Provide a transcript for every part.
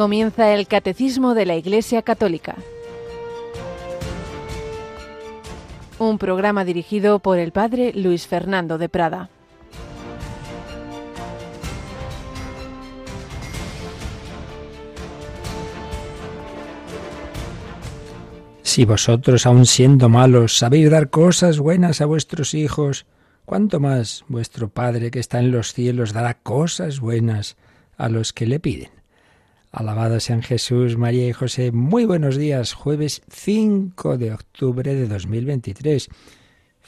Comienza el Catecismo de la Iglesia Católica. Un programa dirigido por el Padre Luis Fernando de Prada. Si vosotros, aun siendo malos, sabéis dar cosas buenas a vuestros hijos, ¿cuánto más vuestro Padre que está en los cielos dará cosas buenas a los que le piden? Alabados sean Jesús, María y José. Muy buenos días, jueves 5 de octubre de 2023.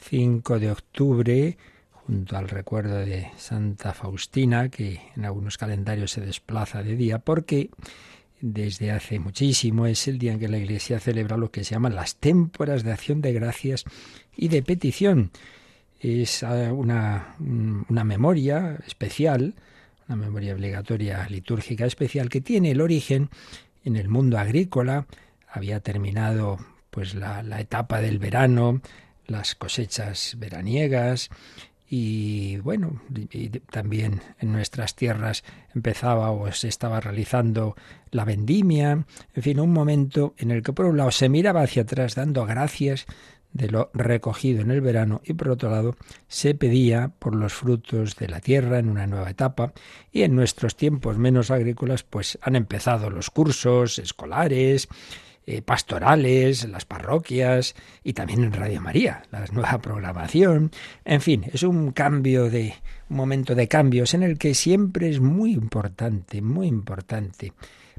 5 de octubre, junto al recuerdo de Santa Faustina, que en algunos calendarios se desplaza de día, porque desde hace muchísimo es el día en que la Iglesia celebra lo que se llaman las témporas de acción de gracias y de petición. Es ah, una, una memoria especial una memoria obligatoria litúrgica especial que tiene el origen en el mundo agrícola. Había terminado pues la, etapa del verano, las cosechas veraniegas y bueno, también en nuestras tierras empezaba o se estaba realizando la vendimia, en fin, un momento en el que por un lado se miraba hacia atrás dando gracias de lo recogido en el verano y por otro lado se pedía por los frutos de la tierra en una nueva etapa y en nuestros tiempos menos agrícolas pues han empezado los cursos escolares, eh, pastorales, las parroquias y también en Radio María, la nueva programación. En fin, es un cambio de un momento de cambios en el que siempre es muy importante, muy importante.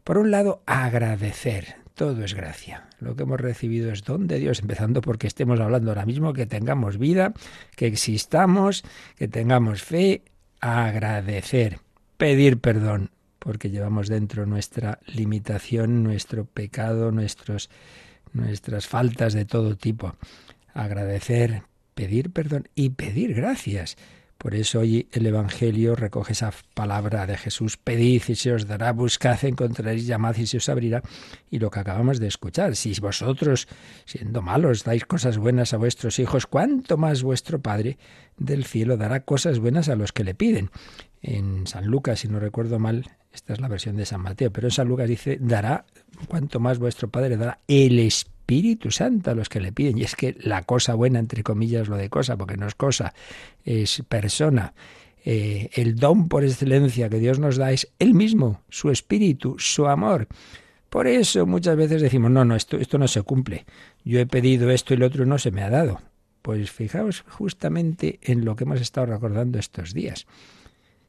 Por un lado, agradecer, todo es gracia. Lo que hemos recibido es don de Dios, empezando porque estemos hablando ahora mismo, que tengamos vida, que existamos, que tengamos fe, agradecer, pedir perdón, porque llevamos dentro nuestra limitación, nuestro pecado, nuestros, nuestras faltas de todo tipo. Agradecer, pedir perdón y pedir gracias. Por eso hoy el Evangelio recoge esa palabra de Jesús, pedid y se os dará, buscad, encontraréis, llamad y se os abrirá. Y lo que acabamos de escuchar, si vosotros, siendo malos, dais cosas buenas a vuestros hijos, ¿cuánto más vuestro Padre del cielo dará cosas buenas a los que le piden? En San Lucas, si no recuerdo mal, esta es la versión de San Mateo, pero en San Lucas dice, dará, cuanto más vuestro Padre dará el Espíritu Espíritu Santo los que le piden. Y es que la cosa buena, entre comillas, lo de cosa, porque no es cosa, es persona. Eh, el don por excelencia que Dios nos da es Él mismo, su espíritu, su amor. Por eso muchas veces decimos, no, no, esto, esto no se cumple. Yo he pedido esto y lo otro no se me ha dado. Pues fijaos justamente en lo que hemos estado recordando estos días.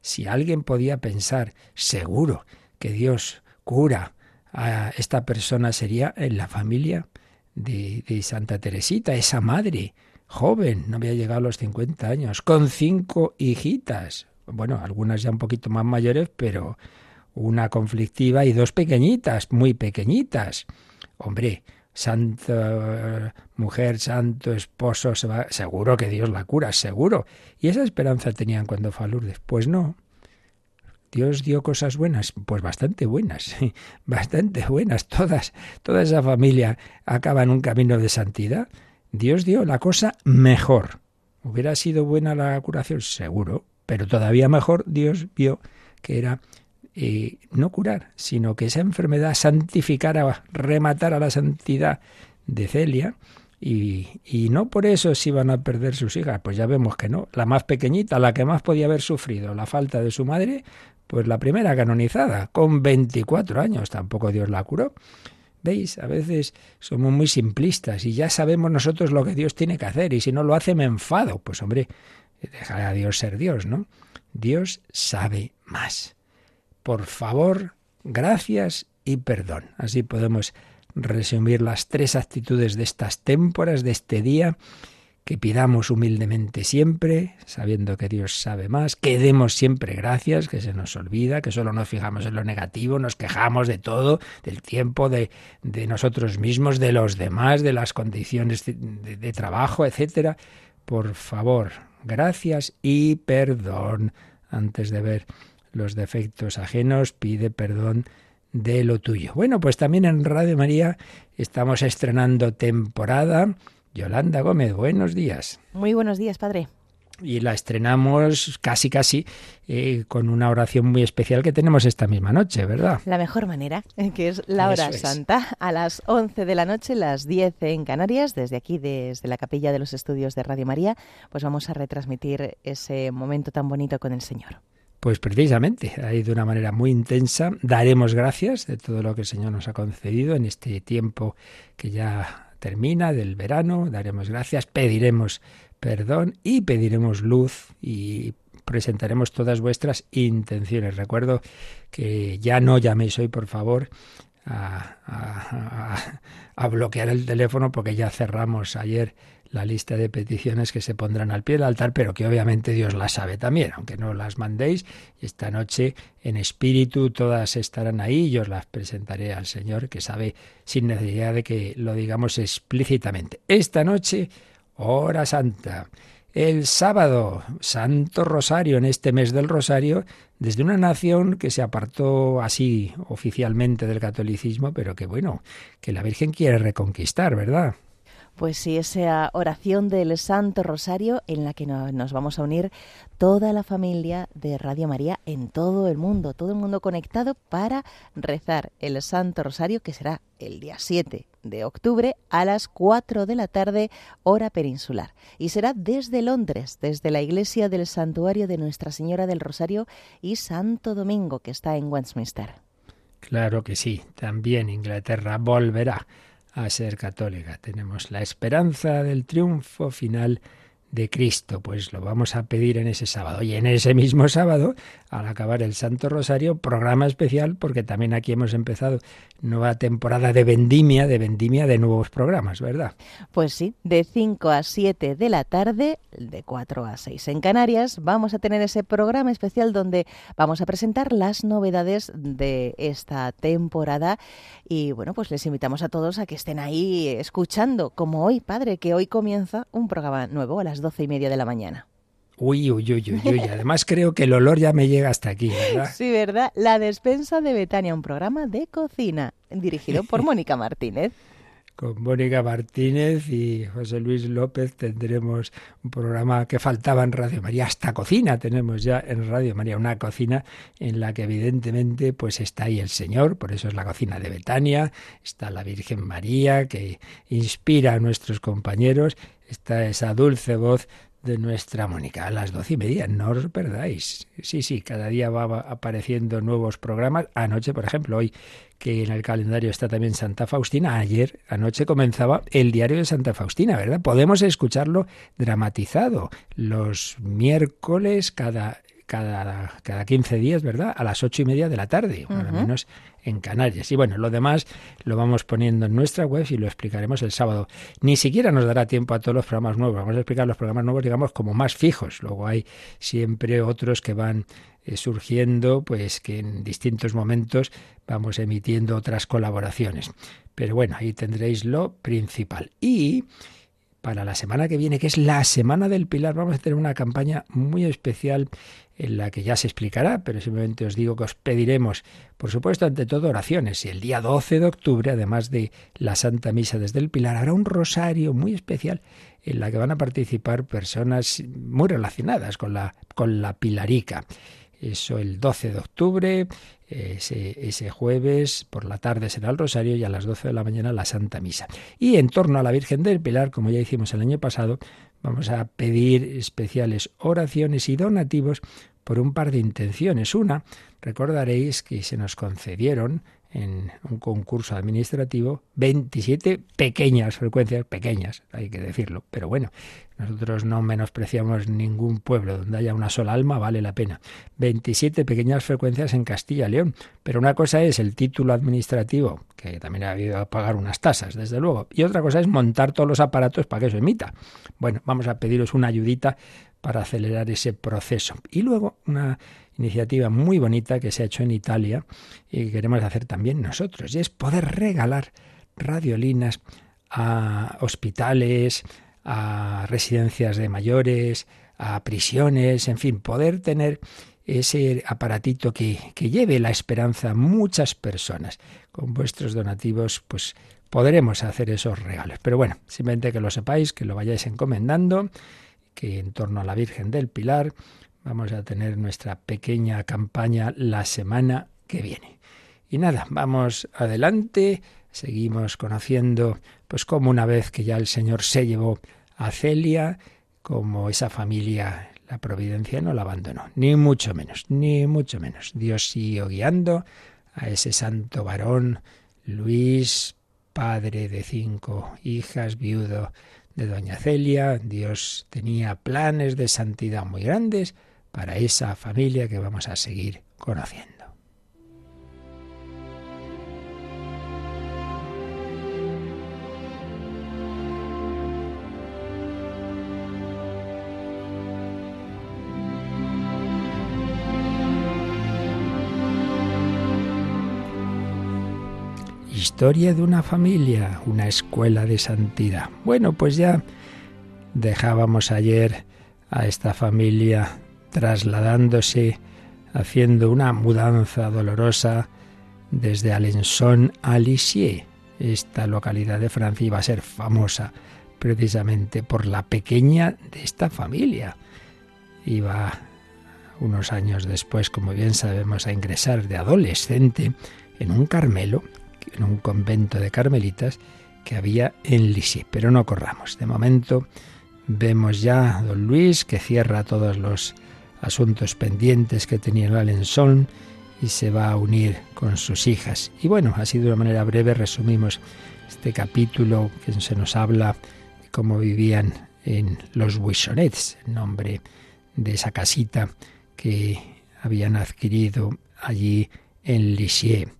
Si alguien podía pensar, seguro, que Dios cura a esta persona sería en la familia de, Santa Teresita, esa madre joven, no había llegado a los 50 años, con cinco hijitas. Bueno, algunas ya un poquito más mayores, pero una conflictiva y dos pequeñitas, muy pequeñitas. Hombre, santa mujer, santo esposo, seguro que Dios la cura, seguro. Y esa esperanza tenían cuando fue a Lourdes. Pues no, Dios dio cosas buenas, pues bastante buenas, bastante buenas, todas, toda esa familia acaba en un camino de santidad. Dios dio la cosa mejor. ¿Hubiera sido buena la curación? Seguro, pero todavía mejor Dios vio que era eh, no curar, sino que esa enfermedad santificara, rematara la santidad de Celia, y, y, no por eso se iban a perder sus hijas, pues ya vemos que no. La más pequeñita, la que más podía haber sufrido la falta de su madre, pues la primera canonizada, con 24 años, tampoco Dios la curó. ¿Veis? A veces somos muy simplistas y ya sabemos nosotros lo que Dios tiene que hacer y si no lo hace me enfado. Pues hombre, deja a Dios ser Dios, ¿no? Dios sabe más. Por favor, gracias y perdón. Así podemos resumir las tres actitudes de estas témporas, de este día que pidamos humildemente siempre, sabiendo que Dios sabe más, que demos siempre gracias, que se nos olvida, que solo nos fijamos en lo negativo, nos quejamos de todo, del tiempo, de, de nosotros mismos, de los demás, de las condiciones de, de trabajo, etcétera. Por favor, gracias y perdón. Antes de ver los defectos ajenos, pide perdón de lo tuyo. Bueno, pues también en Radio María estamos estrenando temporada Yolanda Gómez, buenos días. Muy buenos días, padre. y la estrenamos casi casi eh, con una oración muy especial que tenemos esta misma noche, ¿verdad? La mejor manera, eh, que es la hora santa, a las 11 de la noche, las 10 en Canarias, desde aquí, desde la capilla de los estudios de Radio María, pues vamos a retransmitir ese momento tan bonito con el Señor. Pues precisamente, ahí de una manera muy intensa, daremos gracias de todo lo que el Señor nos ha concedido en este tiempo que ya termina del verano, daremos gracias, pediremos perdón y pediremos luz y presentaremos todas vuestras intenciones. Recuerdo que ya no llaméis hoy, por favor, a, bloquear el teléfono porque ya cerramos ayer la lista de peticiones que se pondrán al pie del altar, pero que obviamente Dios las sabe también, aunque no las mandéis. Esta noche en espíritu todas estarán ahí y os las presentaré al Señor, que sabe sin necesidad de que lo digamos explícitamente. Esta noche hora santa. El sábado, Santo Rosario, en este mes del Rosario, desde una nación que se apartó así oficialmente del catolicismo, pero que bueno, que la Virgen quiere reconquistar, ¿verdad? Pues sí, esa oración del Santo Rosario en la que nos vamos a unir toda la familia de Radio María en todo el mundo, todo el mundo conectado para rezar el Santo Rosario que será el día 7 de octubre a las 4 de la tarde hora peninsular y será desde Londres, desde la iglesia del Santuario de Nuestra Señora del Rosario y Santo Domingo que está en Westminster. Claro que sí, también Inglaterra volverá a ser católica. Tenemos la esperanza del triunfo final de Cristo. Pues lo vamos a pedir en ese sábado. Y en ese mismo sábado, al acabar el Santo Rosario, programa especial, porque también aquí hemos empezado nueva temporada de vendimia, de vendimia de nuevos programas, ¿verdad? Pues sí, de 5 a 7 de la tarde, de 4 a 6 en Canarias, vamos a tener ese programa especial donde vamos a presentar las novedades de esta temporada. Y bueno, pues les invitamos a todos a que estén ahí escuchando, como hoy, padre, que hoy comienza un programa nuevo a las doce y media de la mañana. Uy, uy, uy, uy, uy. Además creo que el olor ya me llega hasta aquí, ¿verdad? Sí, ¿verdad? La despensa de Betania, un programa de cocina dirigido por Mónica Martínez. Con Mónica Martínez y José Luis López tendremos un programa que faltaba en Radio María, hasta cocina tenemos ya en Radio María, una cocina en la que evidentemente pues está ahí el Señor, por eso es la cocina de Betania, está la Virgen María que inspira a nuestros compañeros está esa dulce voz de nuestra Mónica a las doce y media. No os perdáis. Sí, sí, cada día va apareciendo nuevos programas. Anoche, por ejemplo, hoy que en el calendario está también Santa Faustina, ayer anoche comenzaba el diario de Santa Faustina, ¿verdad? Podemos escucharlo dramatizado los miércoles cada cada, cada 15 días, ¿verdad? A las ocho y media de la tarde, al menos en Canarias. Y bueno, lo demás lo vamos poniendo en nuestra web y lo explicaremos el sábado. Ni siquiera nos dará tiempo a todos los programas nuevos. Vamos a explicar los programas nuevos, digamos, como más fijos. Luego hay siempre otros que van surgiendo, pues que en distintos momentos vamos emitiendo otras colaboraciones. Pero bueno, ahí tendréis lo principal. Y para la semana que viene, que es la Semana del Pilar, vamos a tener una campaña muy especial en la que ya se explicará, pero simplemente os digo que os pediremos, por supuesto, ante todo oraciones. Y el día 12 de octubre, además de la Santa Misa desde el Pilar, habrá un rosario muy especial en la que van a participar personas muy relacionadas con la, con la Pilarica. Eso el 12 de octubre, ese, ese, jueves por la tarde será el rosario y a las 12 de la mañana la Santa Misa. Y en torno a la Virgen del Pilar, como ya hicimos el año pasado, vamos a pedir especiales oraciones y donativos por un par de intenciones. Una, recordaréis que se nos concedieron en un concurso administrativo 27 pequeñas frecuencias, pequeñas, hay que decirlo, pero bueno, nosotros no menospreciamos ningún pueblo donde haya una sola alma, vale la pena. 27 pequeñas frecuencias en Castilla y León, pero una cosa es el título administrativo, que también ha habido que pagar unas tasas, desde luego, y otra cosa es montar todos los aparatos para que eso emita. Bueno, vamos a pediros una ayudita para acelerar ese proceso. Y luego una iniciativa muy bonita que se ha hecho en Italia y que queremos hacer también nosotros, y es poder regalar radiolinas a hospitales, a residencias de mayores, a prisiones, en fin, poder tener ese aparatito que, que lleve la esperanza a muchas personas. Con vuestros donativos, pues podremos hacer esos regalos. Pero bueno, simplemente que lo sepáis, que lo vayáis encomendando que en torno a la Virgen del Pilar vamos a tener nuestra pequeña campaña la semana que viene. Y nada, vamos adelante, seguimos conociendo pues como una vez que ya el Señor se llevó a Celia, como esa familia, la providencia no la abandonó, ni mucho menos, ni mucho menos. Dios siguió guiando a ese santo varón, Luis, padre de cinco hijas, viudo de doña Celia. Dios tenía planes de santidad muy grandes para esa familia que vamos a seguir conociendo. Historia de una familia, una escuela de santidad. Bueno, pues ya dejábamos ayer a esta familia trasladándose, haciendo una mudanza dolorosa desde Alençon a Lisieux. Esta localidad de Francia iba a ser famosa precisamente por la pequeña de esta familia. Iba unos años después, como bien sabemos, a ingresar de adolescente en un Carmelo en un convento de carmelitas que había en Lisieux. Pero no corramos. De momento vemos ya a don Luis que cierra todos los asuntos pendientes que tenía en Alençon y se va a unir con sus hijas. Y bueno, así de una manera breve resumimos este capítulo que se nos habla de cómo vivían en los Buissonets, el nombre de esa casita que habían adquirido allí en Lisieux.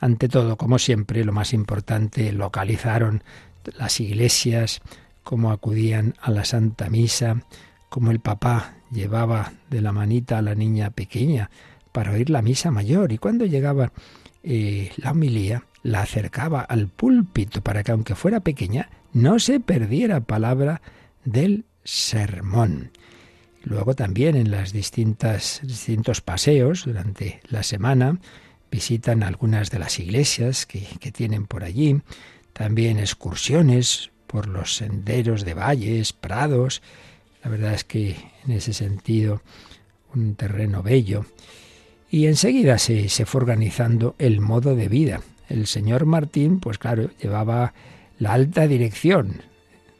Ante todo, como siempre, lo más importante, localizaron las iglesias, cómo acudían a la Santa Misa, cómo el papá llevaba de la manita a la niña pequeña para oír la misa mayor y cuando llegaba eh, la homilía la acercaba al púlpito para que aunque fuera pequeña no se perdiera palabra del sermón. Luego también en distintas distintos paseos durante la semana visitan algunas de las iglesias que, tienen por allí, también excursiones por los senderos de valles, prados. La verdad es que en ese sentido un terreno bello. Y enseguida se, se fue organizando el modo de vida. El señor Martín, pues claro, llevaba la alta dirección,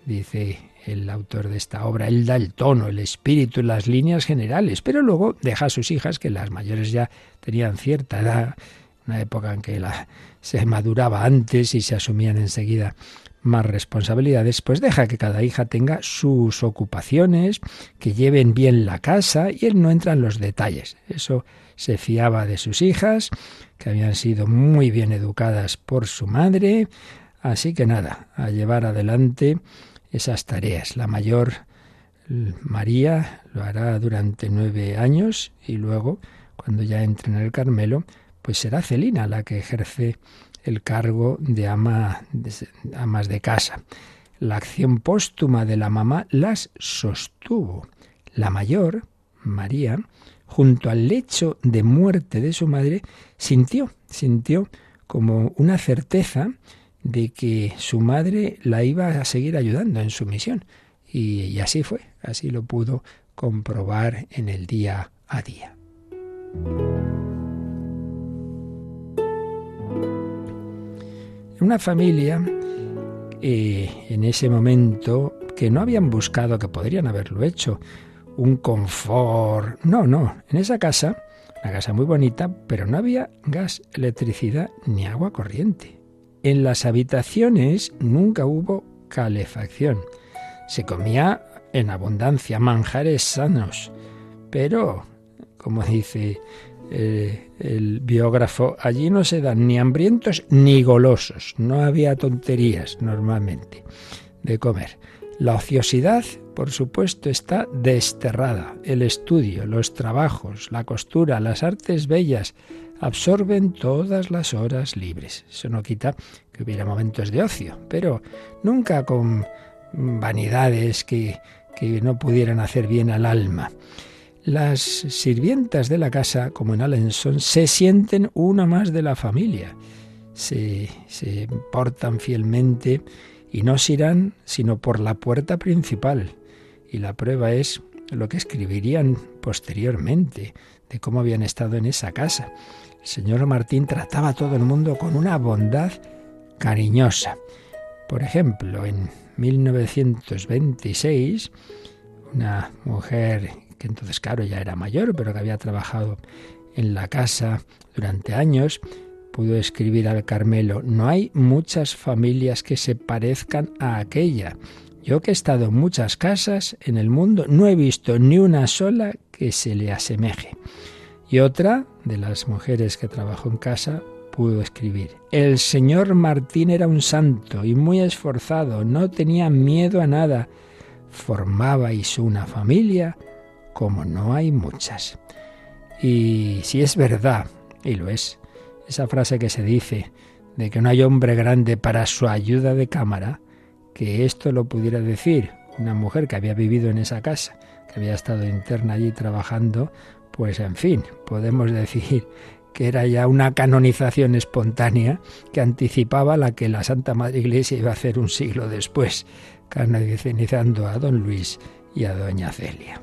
dice el autor de esta obra. Él da el tono, el espíritu, las líneas generales, pero luego deja a sus hijas, que las mayores ya tenían cierta edad, una época en que la, se maduraba antes y se asumían enseguida más responsabilidades, pues deja que cada hija tenga sus ocupaciones, que lleven bien la casa y él no entra en los detalles. Eso se fiaba de sus hijas, que habían sido muy bien educadas por su madre, así que nada, a llevar adelante esas tareas. La mayor, María, lo hará durante nueve años y luego, cuando ya entre en el Carmelo, pues será Celina la que ejerce el cargo de ama de, casa. La acción póstuma de la mamá las sostuvo. La mayor, María, junto al lecho de muerte de su madre, sintió, sintió como una certeza de que su madre la iba a seguir ayudando en su misión. Y, así fue, así lo pudo comprobar en el día a día. Una familia eh, en ese momento que no habían buscado, que podrían haberlo hecho, un confort. No, no, en esa casa, una casa muy bonita, pero no había gas, electricidad ni agua corriente. En las habitaciones nunca hubo calefacción. Se comía en abundancia manjares sanos, pero, como dice eh, el biógrafo, allí no se dan ni hambrientos ni golosos. No había tonterías normalmente de comer. La ociosidad, por supuesto, está desterrada. El estudio, los trabajos, la costura, las artes bellas, absorben todas las horas libres. Eso no quita que hubiera momentos de ocio, pero nunca con vanidades que, que no pudieran hacer bien al alma. Las sirvientas de la casa, como en Alençon, se sienten una más de la familia. Se, se portan fielmente y no se irán sino por la puerta principal. Y la prueba es lo que escribirían posteriormente de cómo habían estado en esa casa. El señor Martín trataba a todo el mundo con una bondad cariñosa. Por ejemplo, en 1926, una mujer que entonces, claro, ya era mayor, pero que había trabajado en la casa durante años, pudo escribir al Carmelo, no hay muchas familias que se parezcan a aquella. Yo que he estado en muchas casas en el mundo, no he visto ni una sola que se le asemeje. Y otra de las mujeres que trabajó en casa pudo escribir, el señor Martín era un santo y muy esforzado, no tenía miedo a nada, formabais una familia como no hay muchas. Y si es verdad, y lo es, esa frase que se dice de que no hay hombre grande para su ayuda de cámara, que esto lo pudiera decir una mujer que había vivido en esa casa, que había estado interna allí trabajando, pues en fin, podemos decir que era ya una canonización espontánea que anticipaba la que la Santa Madre Iglesia iba a hacer un siglo después, canonizando a don Luis y a doña Celia.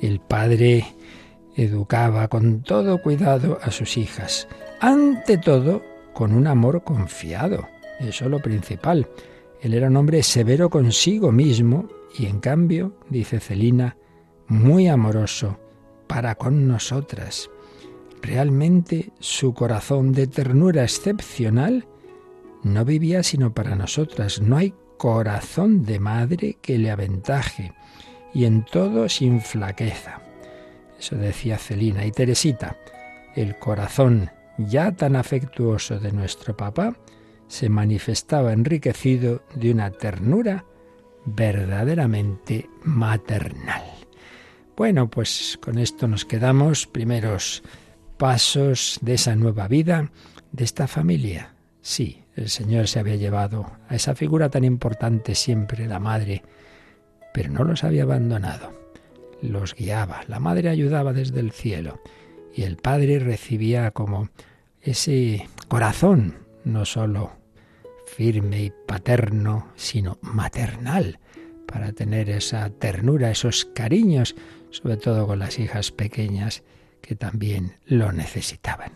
El padre educaba con todo cuidado a sus hijas, ante todo con un amor confiado. Eso es lo principal. Él era un hombre severo consigo mismo y en cambio, dice Celina, muy amoroso para con nosotras. Realmente su corazón de ternura excepcional no vivía sino para nosotras. No hay corazón de madre que le aventaje y en todo sin flaqueza. Eso decía Celina y Teresita. El corazón ya tan afectuoso de nuestro papá se manifestaba enriquecido de una ternura verdaderamente maternal. Bueno, pues con esto nos quedamos, primeros pasos de esa nueva vida, de esta familia. Sí, el Señor se había llevado a esa figura tan importante siempre, la madre, pero no los había abandonado. Los guiaba, la madre ayudaba desde el cielo y el padre recibía como ese corazón, no solo firme y paterno, sino maternal, para tener esa ternura, esos cariños, sobre todo con las hijas pequeñas que también lo necesitaban.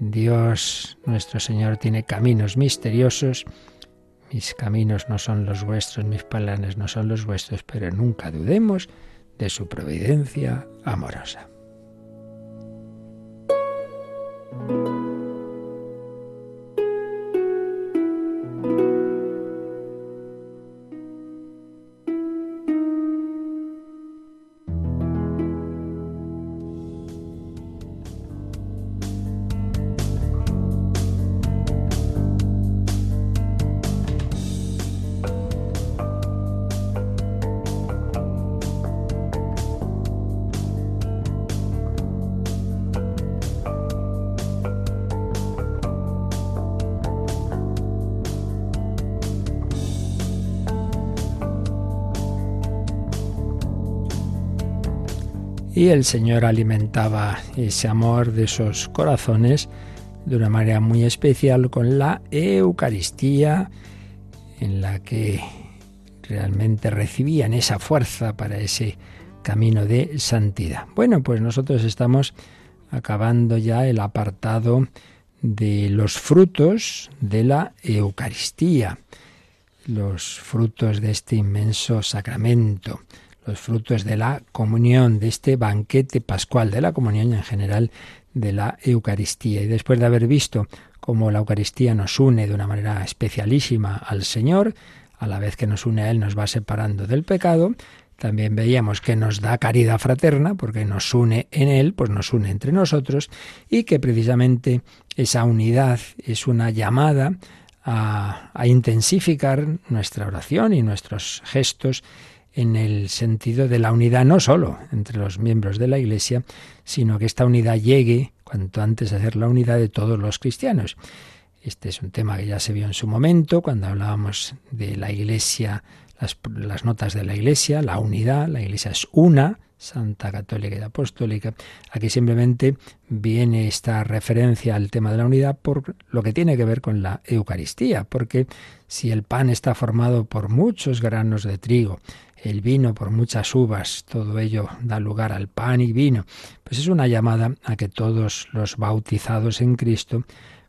Dios nuestro Señor tiene caminos misteriosos mis caminos no son los vuestros, mis planes no son los vuestros, pero nunca dudemos de su providencia amorosa. Y el Señor alimentaba ese amor de esos corazones de una manera muy especial con la Eucaristía, en la que realmente recibían esa fuerza para ese camino de santidad. Bueno, pues nosotros estamos acabando ya el apartado de los frutos de la Eucaristía, los frutos de este inmenso sacramento los frutos de la comunión, de este banquete pascual, de la comunión en general, de la Eucaristía. Y después de haber visto cómo la Eucaristía nos une de una manera especialísima al Señor, a la vez que nos une a Él nos va separando del pecado, también veíamos que nos da caridad fraterna, porque nos une en Él, pues nos une entre nosotros, y que precisamente esa unidad es una llamada a intensificar nuestra oración y nuestros gestos en el sentido de la unidad no solo entre los miembros de la Iglesia, sino que esta unidad llegue cuanto antes a ser la unidad de todos los cristianos. Este es un tema que ya se vio en su momento cuando hablábamos de la Iglesia, las, las notas de la Iglesia, la unidad, la Iglesia es una, Santa Católica y Apostólica. Aquí simplemente viene esta referencia al tema de la unidad por lo que tiene que ver con la Eucaristía, porque si el pan está formado por muchos granos de trigo, el vino por muchas uvas, todo ello da lugar al pan y vino, pues es una llamada a que todos los bautizados en Cristo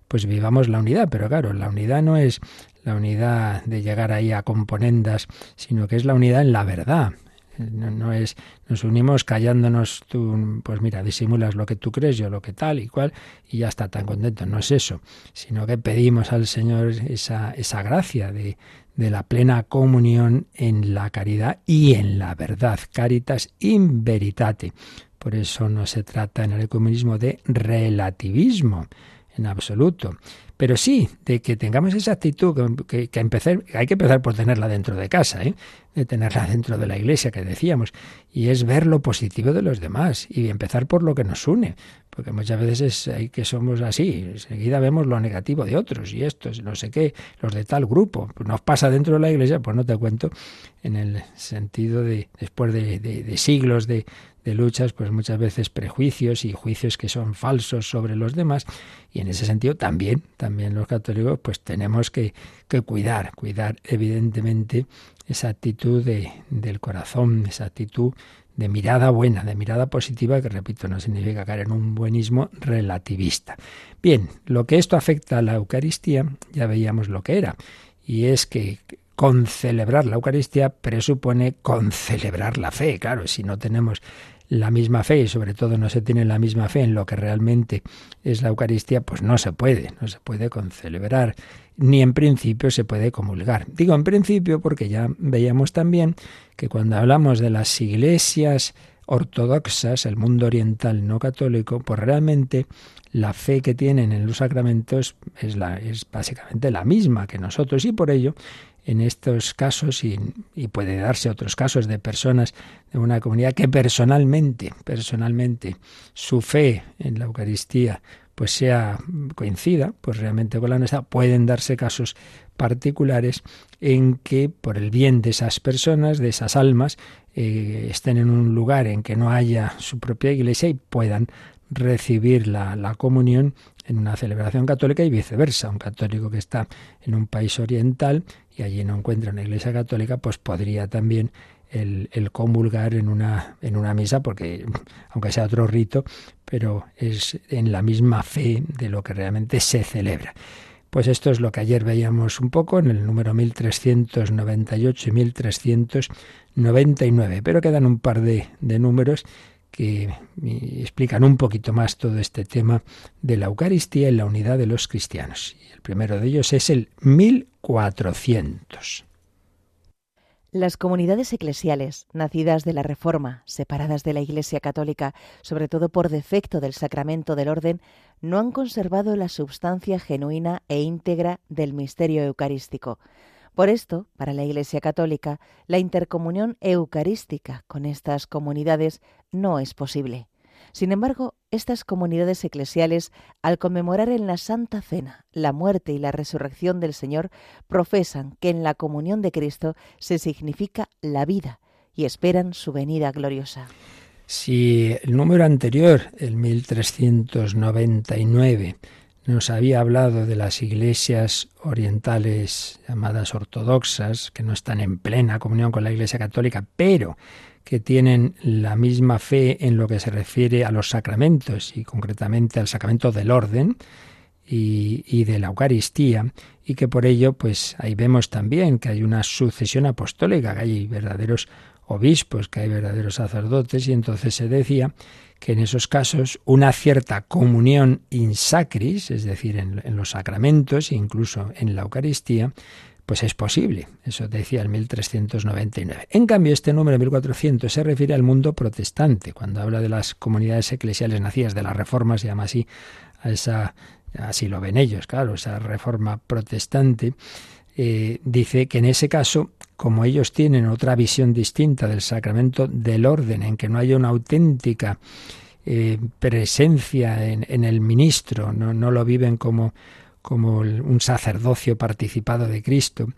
pues vivamos la unidad, pero claro, la unidad no es la unidad de llegar ahí a componendas, sino que es la unidad en la verdad, no, es, nos unimos callándonos, tú, pues mira, disimulas lo que tú crees, yo lo que tal y cual, y ya está tan contento. No es eso, sino que pedimos al Señor esa, esa gracia de, de la plena comunión en la caridad y en la verdad. Caritas in veritate. Por eso no se trata en el ecumenismo de relativismo en absoluto. Pero sí, de que tengamos esa actitud, que, que, empezar, hay que empezar por tenerla dentro de casa, ¿eh? de tenerla dentro de la iglesia, que decíamos, y es ver lo positivo de los demás y empezar por lo que nos une, porque muchas veces es que somos así, enseguida vemos lo negativo de otros y estos, no sé qué, los de tal grupo, pues nos pasa dentro de la iglesia, pues no te cuento, en el sentido de, después de siglos de, de luchas, pues muchas veces prejuicios y juicios que son falsos sobre los demás. Y en ese sentido también, también los católicos, pues tenemos que, que cuidar, cuidar evidentemente esa actitud de, del corazón, esa actitud de mirada buena, de mirada positiva, que repito, no significa caer en un buenismo relativista. Bien, lo que esto afecta a la Eucaristía, ya veíamos lo que era, y es que concelebrar la Eucaristía presupone concelebrar la fe. Claro, si no tenemos la misma fe y sobre todo no se tiene la misma fe en lo que realmente es la Eucaristía, pues no se puede, no se puede concelebrar, ni en principio se puede comulgar. Digo en principio porque ya veíamos también que cuando hablamos de las iglesias ortodoxas, el mundo oriental no católico, pues realmente la fe que tienen en los sacramentos es, la, es básicamente la misma que nosotros y por ello en estos casos y, puede darse otros casos de personas de una comunidad que personalmente, personalmente, su fe en la Eucaristía pues sea coincida, pues realmente con la nuestra, pueden darse casos particulares en que por el bien de esas personas, de esas almas, eh, estén en un lugar en que no haya su propia iglesia y puedan recibir la, la comunión en una celebración católica y viceversa. Un católico que está en un país oriental y allí no encuentra una iglesia católica, pues podría también el, el, comulgar en una, en una misa, porque aunque sea otro rito, pero es en la misma fe de lo que realmente se celebra. Pues esto es lo que ayer veíamos un poco en el número 1398 y 1399, pero quedan un par de, de números que explican un poquito más todo este tema de la Eucaristía y la unidad de los cristianos. Y el primero de ellos es el 1400. Las comunidades eclesiales, nacidas de la Reforma, separadas de la Iglesia Católica, sobre todo por defecto del sacramento del orden, no han conservado la substancia genuina e íntegra del misterio eucarístico. Por esto, para la Iglesia Católica, la intercomunión eucarística con estas comunidades no es posible. Sin embargo, estas comunidades eclesiales, al conmemorar en la Santa Cena la muerte y la resurrección del Señor, profesan que en la comunión de Cristo se significa la vida y esperan su venida gloriosa. Si el número anterior, el 1399, nos había hablado de las iglesias orientales llamadas ortodoxas, que no están en plena comunión con la Iglesia Católica, pero que tienen la misma fe en lo que se refiere a los sacramentos y concretamente al sacramento del orden y, y, de la Eucaristía y que por ello pues ahí vemos también que hay una sucesión apostólica, que hay verdaderos obispos, que hay verdaderos sacerdotes y entonces se decía que en esos casos una cierta comunión in sacris, es decir, en, los sacramentos, incluso en la Eucaristía, pues es posible. Eso decía el 1399. En cambio, este número 1400 se refiere al mundo protestante. Cuando habla de las comunidades eclesiales nacidas de la Reforma, se llama así a esa, así lo ven ellos, claro, esa reforma protestante. Eh, dice que en ese caso, como ellos tienen otra visión distinta del sacramento del orden, en que no haya una auténtica eh, presencia en, el ministro, no, no lo viven como, como un sacerdocio participado de Cristo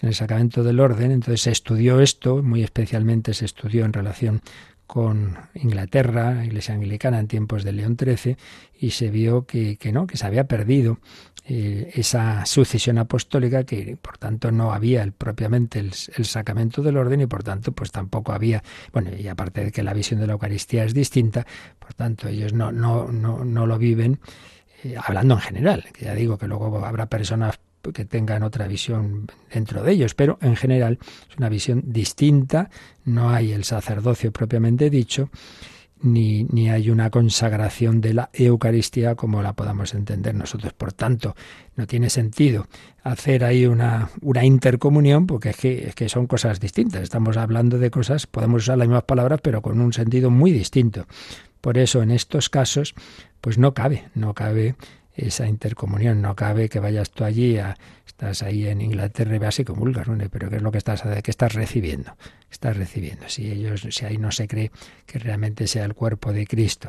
en el sacramento del orden, entonces se estudió esto, muy especialmente se estudió en relación con Inglaterra, Iglesia Anglicana en tiempos de León XIII, y se vio que, que no, que se había perdido eh, esa sucesión apostólica, que por tanto no había propiamente el, sacramento del orden y por tanto pues tampoco había, bueno, y aparte de que la visión de la Eucaristía es distinta, por tanto ellos no, no, no, no lo viven. Eh, hablando en general, que ya digo que luego habrá personas que tengan otra visión dentro de ellos, pero en general es una visión distinta, no hay el sacerdocio propiamente dicho, ni, ni, hay una consagración de la Eucaristía como la podamos entender nosotros. Por tanto, no tiene sentido hacer ahí una, una intercomunión porque es que, es que son cosas distintas. Estamos hablando de cosas, podemos usar las mismas palabras, pero con un sentido muy distinto. Por eso, en estos casos, pues no cabe, no cabe esa intercomunión. No cabe que vayas tú allí, a, estás ahí en Inglaterra y veas y comulgas, pero ¿qué es lo que estás, qué estás recibiendo? Estás recibiendo. Si ellos, si ahí no se cree que realmente sea el cuerpo de Cristo.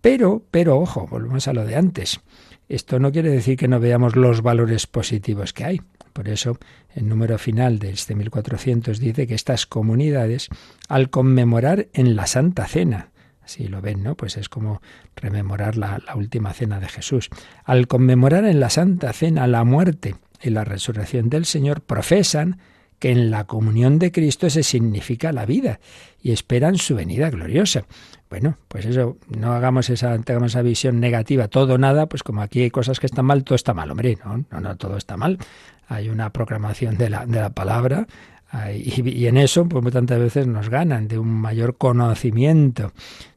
Pero, pero, ojo, volvemos a lo de antes. Esto no quiere decir que no veamos los valores positivos que hay. Por eso, el número final de este 1400 dice que estas comunidades, al conmemorar en la Santa Cena, si lo ven, ¿no? Pues es como rememorar la, la, última cena de Jesús. Al conmemorar en la Santa Cena la muerte y la resurrección del Señor, profesan que en la comunión de Cristo se significa la vida y esperan su venida gloriosa. Bueno, pues eso, no hagamos esa, tengamos esa visión negativa, todo nada, pues como aquí hay cosas que están mal, todo está mal, hombre, no, no, no, todo está mal. Hay una proclamación de la, de la palabra, y, y en eso, pues tantas veces nos ganan de un mayor conocimiento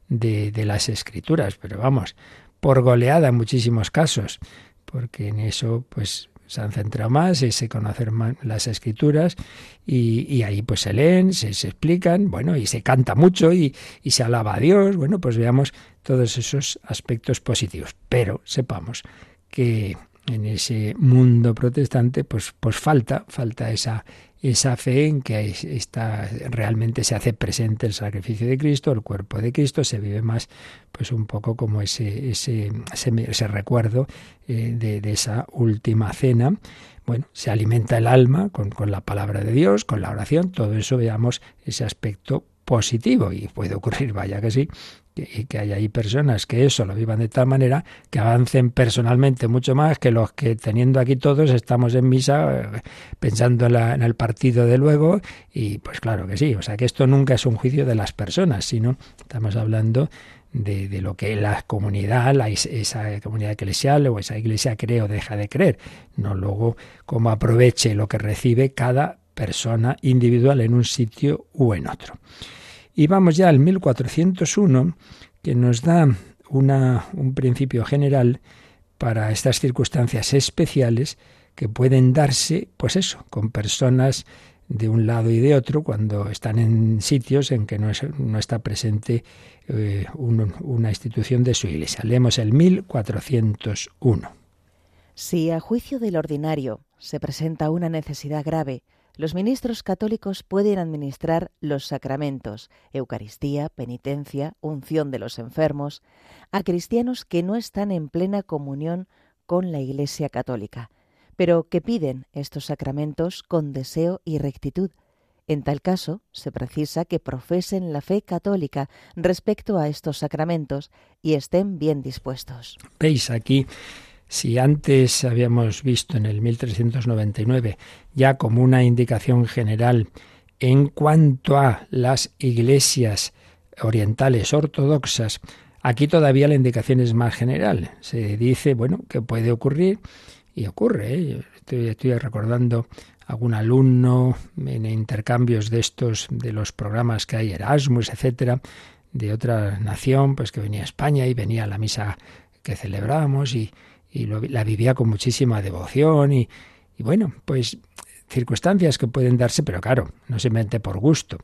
de, de las escrituras, pero vamos, por goleada en muchísimos casos, porque en eso pues se han centrado más se conocen más las escrituras y, y, ahí pues se leen, se, se, explican, bueno, y se canta mucho y, y, se alaba a Dios, bueno, pues veamos todos esos aspectos positivos. Pero sepamos que en ese mundo protestante pues, pues falta, falta esa, esa fe en que está, realmente se hace presente el sacrificio de Cristo, el cuerpo de Cristo, se vive más pues un poco como ese, ese, ese, recuerdo eh, de, de, esa última cena. Bueno, se alimenta el alma con, con la palabra de Dios, con la oración, todo eso veamos ese aspecto positivo y puede ocurrir, vaya que sí, y que haya ahí personas que eso lo vivan de tal manera que avancen personalmente mucho más que los que teniendo aquí todos estamos en misa eh, pensando en, la, en, el partido de luego y pues claro que sí, o sea que esto nunca es un juicio de las personas, sino estamos hablando de, de lo que la comunidad, la, esa comunidad eclesial o esa iglesia cree o deja de creer, no luego cómo aproveche lo que recibe cada persona individual en un sitio u en otro. Y vamos ya al 1401, que nos da una, un principio general para estas circunstancias especiales que pueden darse, pues eso, con personas de un lado y de otro cuando están en sitios en que no, es, no está presente eh, un, una institución de su iglesia. Leemos el 1401. Si a juicio del ordinario se presenta una necesidad grave, los ministros católicos pueden administrar los sacramentos, Eucaristía, penitencia, unción de los enfermos, a cristianos que no están en plena comunión con la Iglesia católica, pero que piden estos sacramentos con deseo y rectitud. En tal caso, se precisa que profesen la fe católica respecto a estos sacramentos y estén bien dispuestos. Veis aquí si antes habíamos visto en el 1399 ya como una indicación general en cuanto a las iglesias orientales ortodoxas, aquí todavía la indicación es más general. Se dice, bueno, que puede ocurrir y ocurre. ¿eh? Estoy, estoy recordando algún alumno en intercambios de estos, de los programas que hay, Erasmus, etcétera, de otra nación, pues que venía a España y venía a la misa que celebramos y, y la vivía con muchísima devoción y, y bueno, pues circunstancias que pueden darse, pero claro, no simplemente por gusto.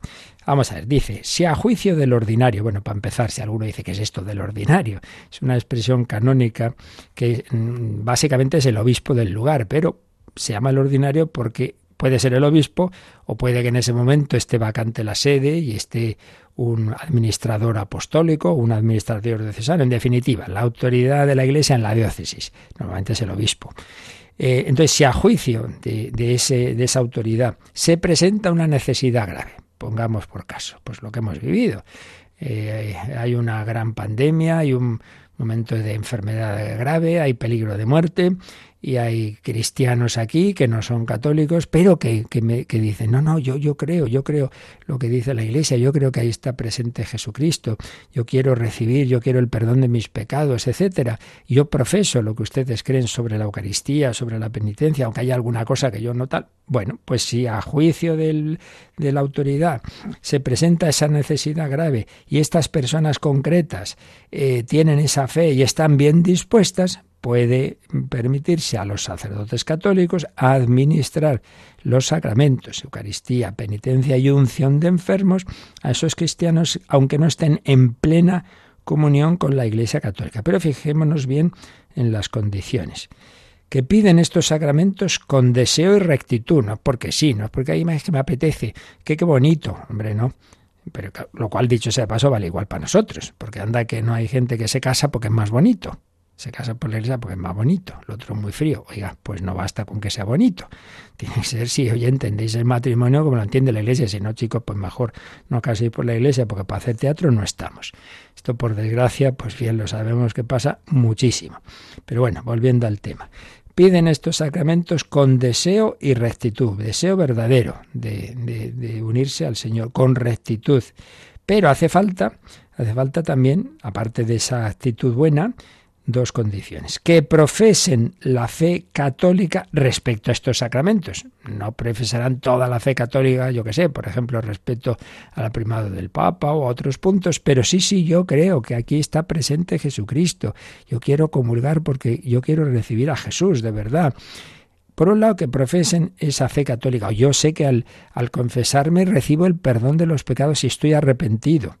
Vamos a ver, dice, si a juicio del ordinario, bueno, para empezar, si alguno dice que es esto del ordinario, es una expresión canónica que mm, básicamente es el obispo del lugar, pero se llama el ordinario porque puede ser el obispo o puede que en ese momento esté vacante la sede y esté un administrador apostólico, un administrador diocesano, en definitiva, la autoridad de la Iglesia en la diócesis. Normalmente es el obispo. entonces, si a juicio de, ese, de esa autoridad se presenta una necesidad grave, pongamos por caso, pues lo que hemos vivido. Eh, hay una gran pandemia, hay un momento de enfermedad grave, hay peligro de muerte y hay cristianos aquí que no son católicos, pero que, que, me, dicen, no, no, yo, yo creo, yo creo lo que dice la Iglesia, yo creo que ahí está presente Jesucristo, yo quiero recibir, yo quiero el perdón de mis pecados, etcétera. Yo profeso lo que ustedes creen sobre la Eucaristía, sobre la penitencia, aunque haya alguna cosa que yo no tal. Bueno, pues si a juicio del, de la autoridad se presenta esa necesidad grave y estas personas concretas eh, tienen esa fe y están bien dispuestas, puede permitirse a los sacerdotes católicos administrar los sacramentos, Eucaristía, penitencia y unción de enfermos a esos cristianos, aunque no estén en plena comunión con la Iglesia Católica. Pero fijémonos bien en las condiciones. Que piden estos sacramentos con deseo y rectitud, no porque sí, no porque ahí es que me apetece, que qué bonito, hombre, no. Pero lo cual dicho sea de paso vale igual para nosotros, porque anda que no hay gente que se casa porque es más bonito se casa por la iglesia porque es más bonito, el otro muy frío. Oiga, pues no basta con que sea bonito. Tiene que ser, si oye, entendéis el matrimonio como lo entiende la iglesia. Si no, chicos, pues mejor no caséis por la iglesia porque para hacer teatro no estamos. Esto, por desgracia, pues bien, lo sabemos que pasa muchísimo. Pero bueno, volviendo al tema. Piden estos sacramentos con deseo y rectitud, deseo verdadero de, de, de unirse al Señor, con rectitud. Pero hace falta, hace falta también, aparte de esa actitud buena, dos condiciones. Que profesen la fe católica respecto a estos sacramentos. No profesarán toda la fe católica, yo que sé, por ejemplo, respecto a la primado del Papa o a otros puntos, pero sí, sí, yo creo que aquí está presente Jesucristo. Yo quiero comulgar porque yo quiero recibir a Jesús, de verdad. Por un lado, que profesen esa fe católica. Yo sé que al, al confesarme recibo el perdón de los pecados y estoy arrepentido.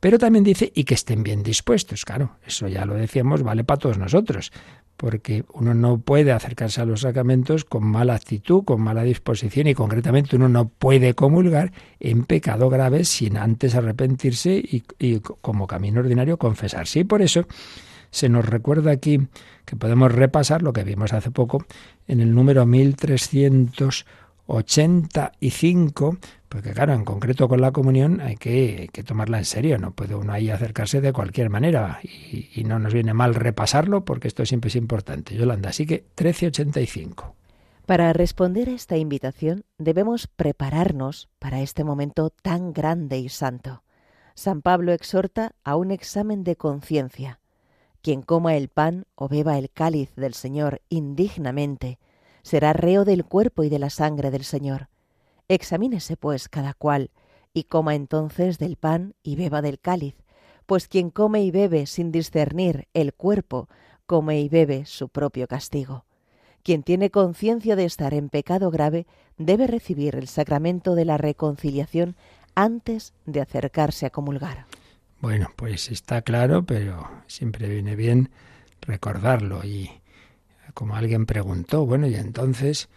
Pero también dice, y que estén bien dispuestos. Claro, eso ya lo decíamos, vale para todos nosotros, porque uno no puede acercarse a los sacramentos con mala actitud, con mala disposición, y concretamente uno no puede comulgar en pecado grave sin antes arrepentirse y, como camino ordinario confesarse. Y por eso se nos recuerda aquí que podemos repasar lo que vimos hace poco en el número 1385, porque claro, en concreto con la comunión hay que, que, tomarla en serio, no puede uno ahí acercarse de cualquier manera y, y, no nos viene mal repasarlo porque esto siempre es importante. Yolanda, así que 1385. Para responder a esta invitación debemos prepararnos para este momento tan grande y santo. San Pablo exhorta a un examen de conciencia. Quien coma el pan o beba el cáliz del Señor indignamente será reo del cuerpo y de la sangre del Señor. Examínese, pues, cada cual, y coma entonces del pan y beba del cáliz, pues quien come y bebe sin discernir el cuerpo, come y bebe su propio castigo. Quien tiene conciencia de estar en pecado grave debe recibir el sacramento de la reconciliación antes de acercarse a comulgar. Bueno, pues está claro, pero siempre viene bien recordarlo. Y como alguien preguntó, bueno, y entonces,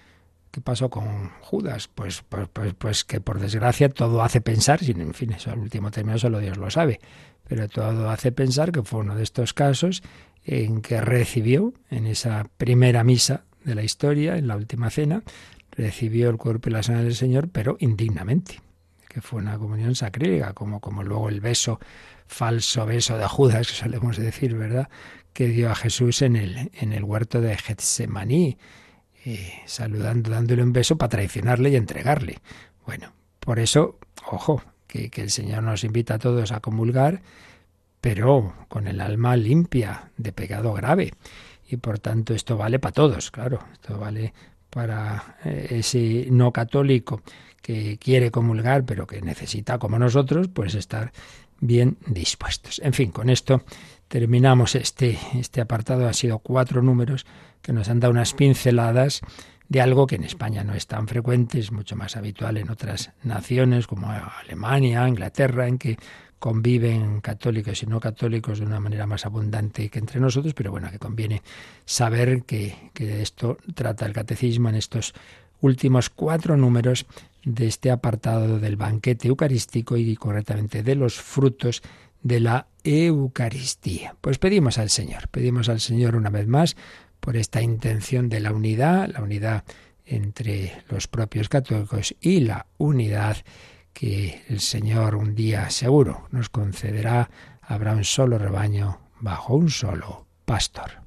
¿Qué pasó con Judas? Pues, pues, pues, pues, que por desgracia todo hace pensar, sin en fin, eso al último término solo Dios lo sabe, pero todo hace pensar que fue uno de estos casos en que recibió en esa primera misa de la historia, en la última cena, recibió el cuerpo y la sangre del Señor, pero indignamente, que fue una comunión sacrílega, como, como luego el beso, falso beso de Judas, que solemos decir, ¿verdad?, que dio a Jesús en el, en el huerto de Getsemaní eh, saludando, dándole un beso para traicionarle y entregarle. Bueno, por eso, ojo, que, que el Señor nos invita a todos a comulgar, pero con el alma limpia de pecado grave. Y por tanto esto vale para todos, claro, esto vale para eh, ese no católico que quiere comulgar, pero que necesita, como nosotros, pues estar bien dispuestos. En fin, con esto terminamos este, este apartado. Ha sido cuatro números que nos han dado unas pinceladas de algo que en España no es tan frecuente, es mucho más habitual en otras naciones como Alemania, Inglaterra, en que conviven católicos y no católicos de una manera más abundante que entre nosotros, pero bueno, que conviene saber que, que esto trata el catecismo en estos últimos cuatro números de este apartado del banquete eucarístico y correctamente de los frutos de la Eucaristía. Pues pedimos al Señor, pedimos al Señor una vez más por esta intención de la unidad, la unidad entre los propios católicos y la unidad que el Señor un día seguro nos concederá, habrá un solo rebaño bajo un solo pastor.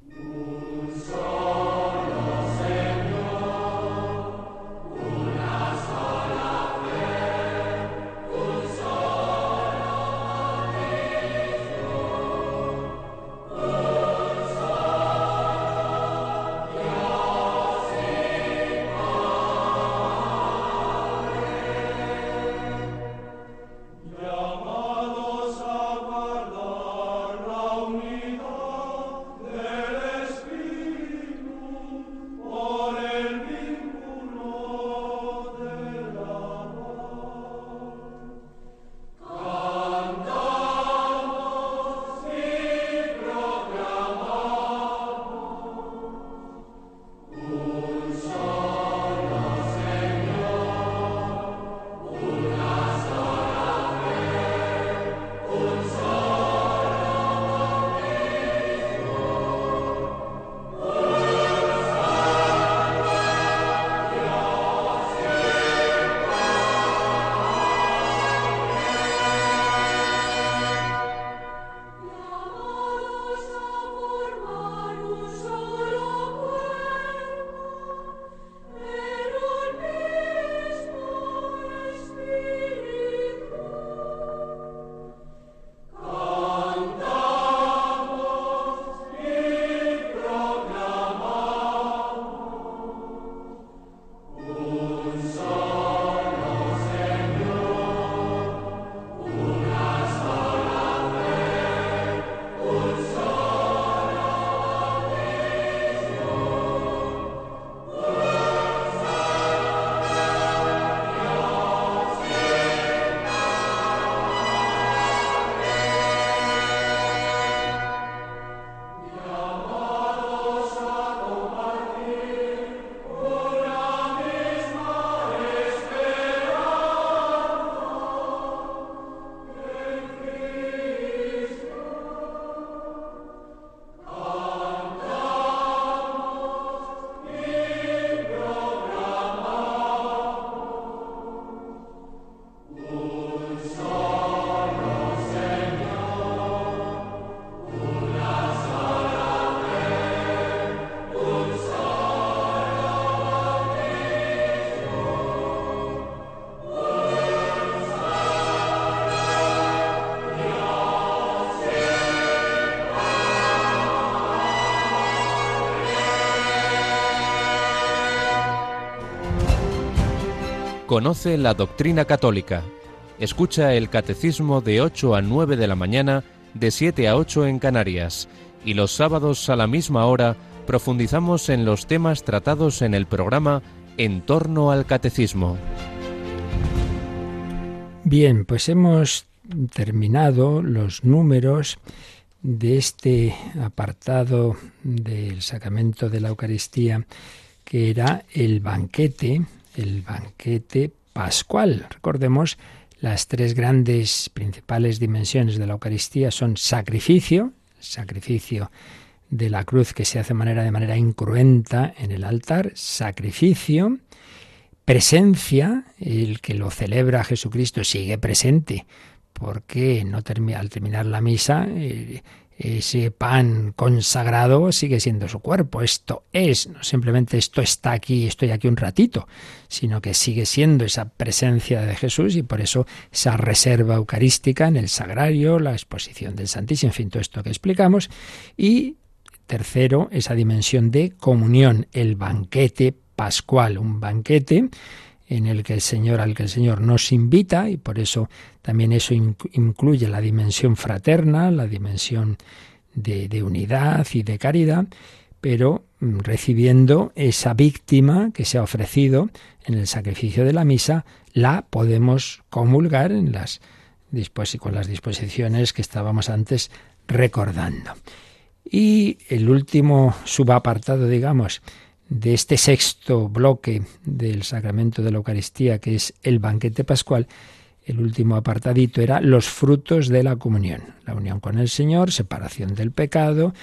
Conoce la doctrina católica. Escucha el catecismo de 8 a 9 de la mañana, de 7 a 8 en Canarias. Y los sábados a la misma hora profundizamos en los temas tratados en el programa En torno al catecismo. Bien, pues hemos terminado los números de este apartado del sacramento de la Eucaristía, que era el banquete el banquete pascual. Recordemos, las tres grandes principales dimensiones de la Eucaristía son sacrificio, sacrificio de la cruz que se hace de manera, de manera incruenta en el altar, sacrificio, presencia, el que lo celebra Jesucristo sigue presente, porque no al terminar la misa eh, ese pan consagrado sigue siendo su cuerpo. Esto es, no simplemente esto está aquí, estoy aquí un ratito, sino que sigue siendo esa presencia de Jesús y por eso esa reserva eucarística en el sagrario, la exposición del Santísimo, en fin, todo esto que explicamos. Y tercero, esa dimensión de comunión, el banquete pascual, un banquete en el que el Señor, al que el Señor nos invita, y por eso también eso incluye la dimensión fraterna, la dimensión de, unidad y de caridad, pero mm, recibiendo esa víctima que se ha ofrecido en el sacrificio de la misa, la podemos comulgar en las con las disposiciones que estábamos antes recordando. Y el último subapartado, digamos, de este sexto bloque del sacramento de la Eucaristía, que es el banquete pascual, el último apartadito era los frutos de la comunión, la unión con el Señor, separación del pecado,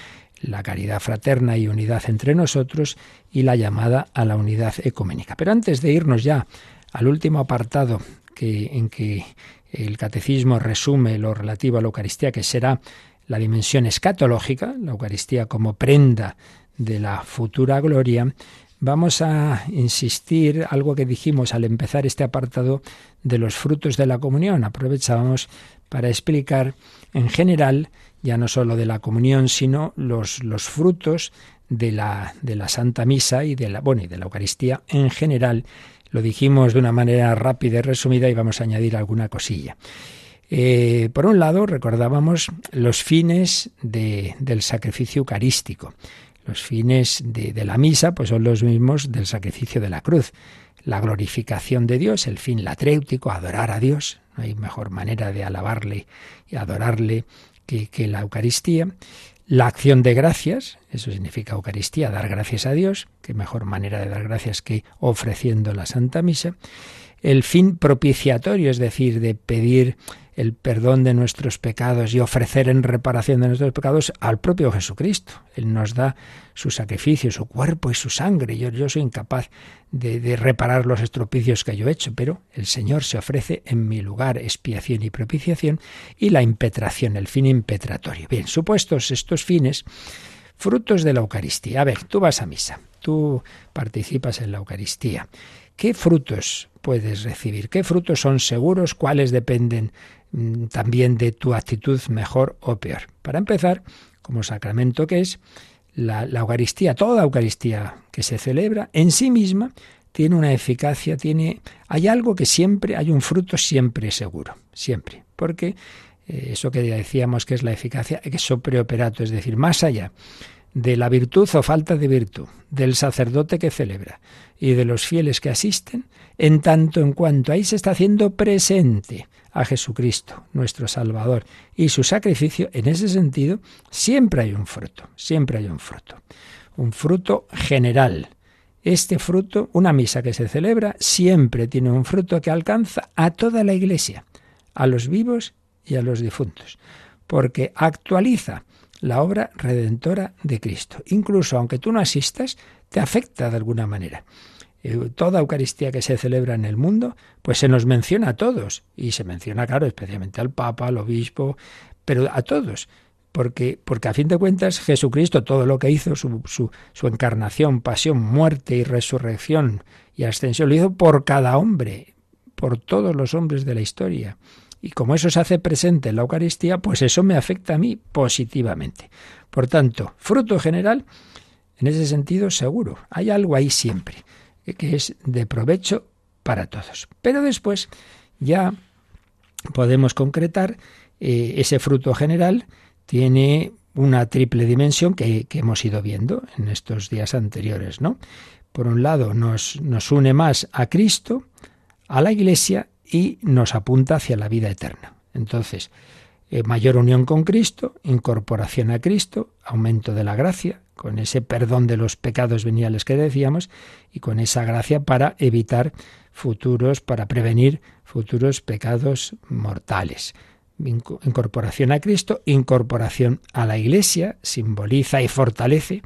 la caridad fraterna y unidad entre nosotros y la llamada a la unidad ecuménica. Pero antes de irnos ya al último apartado que, en que el catecismo resume lo relativo a la Eucaristía, que será la dimensión escatológica, la Eucaristía como prenda de la futura gloria, vamos a insistir algo que dijimos al empezar este apartado de los frutos de la comunión. Aprovechábamos para explicar en general, ya no solo de la comunión, sino los, frutos de la, de Santa Misa y de la, y de la Eucaristía en general. Lo dijimos de una manera rápida y resumida y vamos a añadir alguna cosilla. Eh, por un lado, recordábamos los fines del sacrificio eucarístico. Los fines de, la misa pues son los mismos del sacrificio de la cruz. La glorificación de Dios, el fin latréutico, adorar a Dios. No hay mejor manera de alabarle y adorarle que, que la Eucaristía. La acción de gracias, eso significa Eucaristía, dar gracias a Dios, qué mejor manera de dar gracias que ofreciendo la Santa Misa. El fin propiciatorio, es decir, de pedir el perdón de nuestros pecados y ofrecer en reparación de nuestros pecados al propio Jesucristo. Él nos da su sacrificio, su cuerpo y su sangre. Yo, yo soy incapaz de, de, reparar los estropicios que yo he hecho, pero el Señor se ofrece en mi lugar expiación y propiciación y la impetración, el fin impetratorio. Bien, supuestos estos fines, frutos de la Eucaristía. A ver, tú vas a misa, tú participas en la Eucaristía. ¿Qué frutos puedes recibir? ¿Qué frutos son seguros? ¿Cuáles dependen también de tu actitud mejor o peor. Para empezar, como sacramento que es, la, Eucaristía, toda Eucaristía que se celebra en sí misma tiene una eficacia, tiene, hay algo que siempre, hay un fruto siempre seguro, siempre, porque eh, eso que decíamos que es la eficacia, que es es decir, más allá de la virtud o falta de virtud, del sacerdote que celebra y de los fieles que asisten, en tanto en cuanto ahí se está haciendo presente a Jesucristo, nuestro Salvador, y su sacrificio, en ese sentido, siempre hay un fruto, siempre hay un fruto, un fruto general. Este fruto, una misa que se celebra, siempre tiene un fruto que alcanza a toda la Iglesia, a los vivos y a los difuntos, porque actualiza la obra redentora de Cristo. Incluso aunque tú no asistas, te afecta de alguna manera. Eh, toda Eucaristía que se celebra en el mundo, pues se nos menciona a todos. Y se menciona, claro, especialmente al Papa, al Obispo, pero a todos. Porque, porque a fin de cuentas Jesucristo, todo lo que hizo, su, su, su encarnación, pasión, muerte y resurrección y ascensión, lo hizo por cada hombre, por todos los hombres de la historia. Y como eso se hace presente en la Eucaristía, pues eso me afecta a mí positivamente. Por tanto, fruto general, en ese sentido, seguro. Hay algo ahí siempre, que es de provecho para todos. Pero después ya podemos concretar eh, ese fruto general, tiene una triple dimensión que, que, hemos ido viendo en estos días anteriores, ¿no? Por un lado, nos, nos une más a Cristo, a la Iglesia y nos apunta hacia la vida eterna. Entonces, eh, mayor unión con Cristo, incorporación a Cristo, aumento de la gracia, con ese perdón de los pecados veniales que decíamos, y con esa gracia para evitar futuros, para prevenir futuros pecados mortales. Incorporación a Cristo, incorporación a la Iglesia, simboliza y fortalece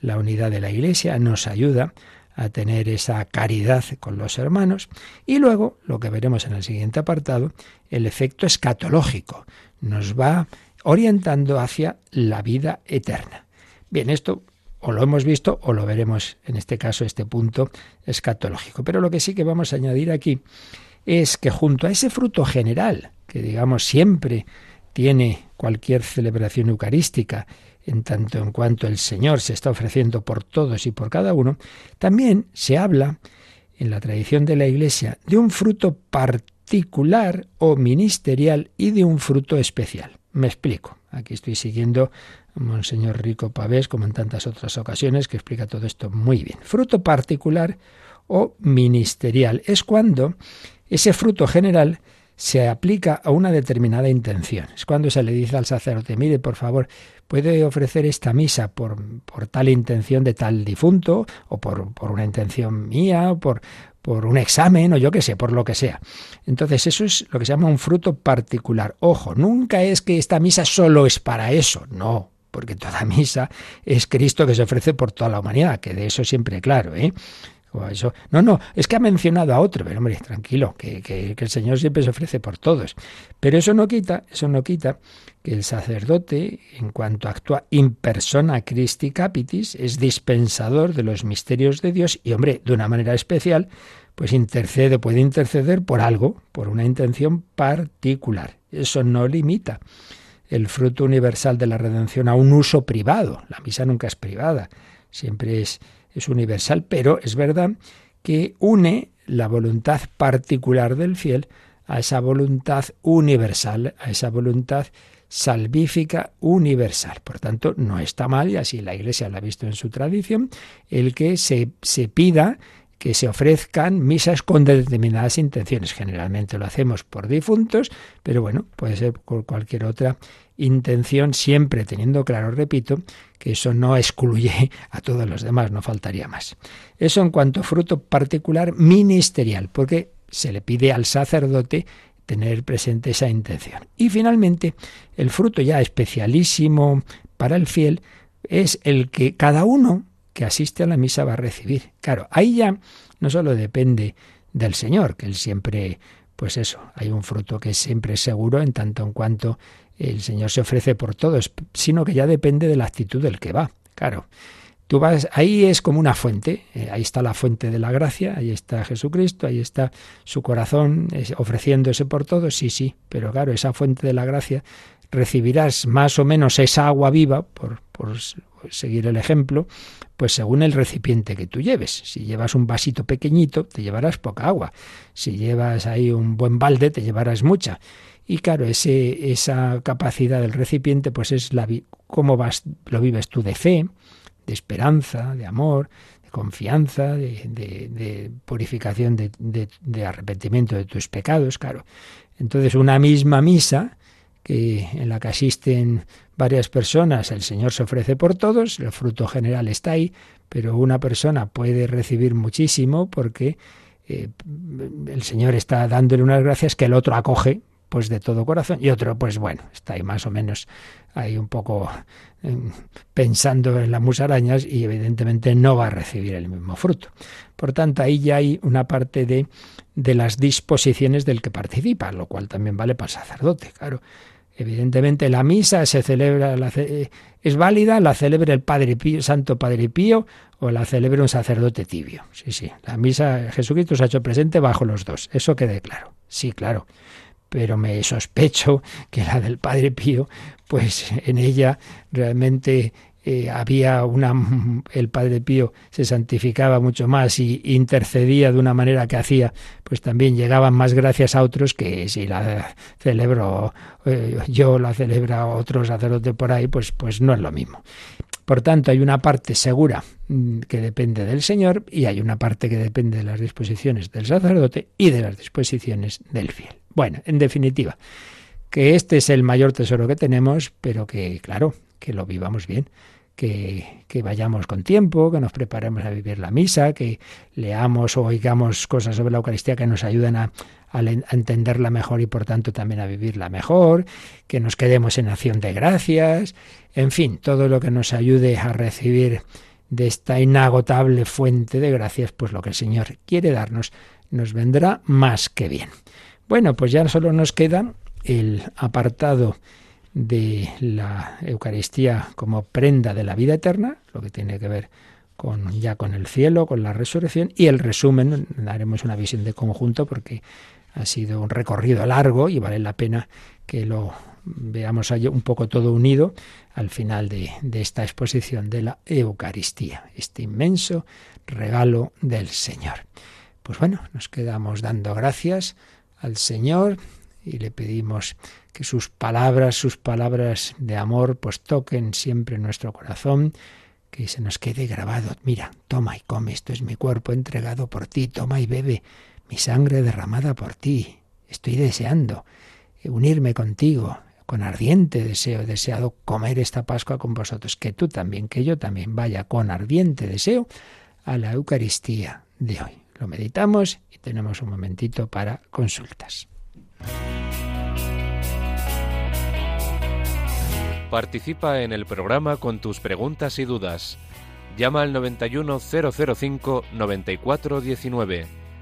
la unidad de la Iglesia, nos ayuda a tener esa caridad con los hermanos. Y luego, lo que veremos en el siguiente apartado, el efecto escatológico. Nos va orientando hacia la vida eterna. Bien, esto o lo hemos visto o lo veremos en este caso, este punto escatológico. Pero lo que sí que vamos a añadir aquí es que junto a ese fruto general, que digamos siempre tiene cualquier celebración eucarística, en tanto en cuanto el Señor se está ofreciendo por todos y por cada uno, también se habla en la tradición de la Iglesia de un fruto particular o ministerial y de un fruto especial. Me explico. Aquí estoy siguiendo a Monseñor Rico Pavés, como en tantas otras ocasiones, que explica todo esto muy bien. Fruto particular o ministerial es cuando ese fruto general se aplica a una determinada intención. Es cuando se le dice al sacerdote, mire, por favor, puede ofrecer esta misa por, por tal intención de tal difunto, o por, por una intención mía, o por, por un examen, o yo qué sé, por lo que sea. Entonces, eso es lo que se llama un fruto particular. Ojo, nunca es que esta misa solo es para eso, no, porque toda misa es Cristo que se ofrece por toda la humanidad, que de eso siempre claro, ¿eh? No, no, es que ha mencionado a otro, pero hombre, tranquilo, que, que, el Señor siempre se ofrece por todos. Pero eso no quita, eso no quita que el sacerdote, en cuanto actúa in persona Christi Capitis, es dispensador de los misterios de Dios y, hombre, de una manera especial, pues intercede, puede interceder por algo, por una intención particular. Eso no limita el fruto universal de la redención a un uso privado. La misa nunca es privada, siempre es, es universal, pero es verdad que une la voluntad particular del fiel a esa voluntad universal, a esa voluntad salvífica universal. Por tanto, no está mal, y así la Iglesia lo ha visto en su tradición, el que se, se pida que se ofrezcan misas con determinadas intenciones. Generalmente lo hacemos por difuntos, pero bueno, puede ser por cualquier otra intención, siempre teniendo claro, repito, que eso no excluye a todos los demás, no faltaría más. Eso en cuanto a fruto particular ministerial, porque se le pide al sacerdote tener presente esa intención. Y finalmente, el fruto ya especialísimo para el fiel es el que cada uno que asiste a la misa va a recibir. Claro, ahí ya no solo depende del Señor, que Él siempre, pues eso, hay un fruto que siempre es seguro en tanto en cuanto el Señor se ofrece por todos, sino que ya depende de la actitud del que va. Claro, tú vas, ahí es como una fuente, eh, ahí está la fuente de la gracia, ahí está Jesucristo, ahí está su corazón ofreciéndose por todos, sí, sí, pero claro, esa fuente de la gracia recibirás más o menos esa agua viva, por, por seguir el ejemplo, pues según el recipiente que tú lleves. Si llevas un vasito pequeñito, te llevarás poca agua. Si llevas ahí un buen balde, te llevarás mucha. Y claro, ese, esa capacidad del recipiente, pues es la, cómo vas, lo vives tú de fe, de esperanza, de amor, de confianza, de, de purificación, de arrepentimiento de tus pecados, claro. Entonces, una misma misa, que en la que asisten varias personas, el Señor se ofrece por todos, el fruto general está ahí, pero una persona puede recibir muchísimo porque eh, el Señor está dándole unas gracias que el otro acoge pues de todo corazón y otro pues bueno está ahí más o menos ahí un poco em, pensando en las musarañas y evidentemente no va a recibir el mismo fruto por tanto ahí ya hay una parte de de las disposiciones del que participa lo cual también vale para el sacerdote claro Evidentemente la misa se celebra, es válida, la celebra el Padre Santo Padre Pío o la celebra un sacerdote tibio. Sí, sí, la misa Jesucristo se ha hecho presente bajo los dos, eso quede claro. Sí, claro. Pero me sospecho que la del Padre Pío, pues en ella realmente eh, había una el Padre Pío se santificaba mucho más y intercedía de una manera que hacía pues también llegaban más gracias a otros que si la celebro eh, yo la celebra otro sacerdote por ahí pues pues no es lo mismo por tanto hay una parte segura mm, que depende del Señor y hay una parte que depende de las disposiciones del sacerdote y de las disposiciones del fiel. Bueno en definitiva que este es el mayor tesoro que tenemos pero que claro que lo vivamos bien que, que, vayamos con tiempo, que nos preparemos a vivir la misa, que leamos o oigamos cosas sobre la Eucaristía que nos ayuden a, a, entenderla mejor y por tanto también a vivirla mejor, que nos quedemos en acción de gracias, en fin, todo lo que nos ayude a recibir de esta inagotable fuente de gracias, pues lo que el Señor quiere darnos nos vendrá más que bien. Bueno, pues ya solo nos queda el apartado de la Eucaristía como prenda de la vida eterna, lo que tiene que ver con ya con el cielo, con la resurrección y el resumen, haremos una visión de conjunto porque ha sido un recorrido largo y vale la pena que lo veamos un poco todo unido al final de, de esta exposición de la Eucaristía, este inmenso regalo del Señor. Pues bueno, nos quedamos dando gracias al Señor y le pedimos que sus palabras, sus palabras de amor, pues toquen siempre nuestro corazón, que se nos quede grabado. Mira, toma y come, esto es mi cuerpo entregado por ti, toma y bebe, mi sangre derramada por ti. Estoy deseando unirme contigo, con ardiente deseo, deseado comer esta Pascua con vosotros, que tú también, que yo también vaya con ardiente deseo a la Eucaristía de hoy. Lo meditamos y tenemos un momentito para consultas. Participa en el programa con tus preguntas y dudas. Llama al 91005 9419.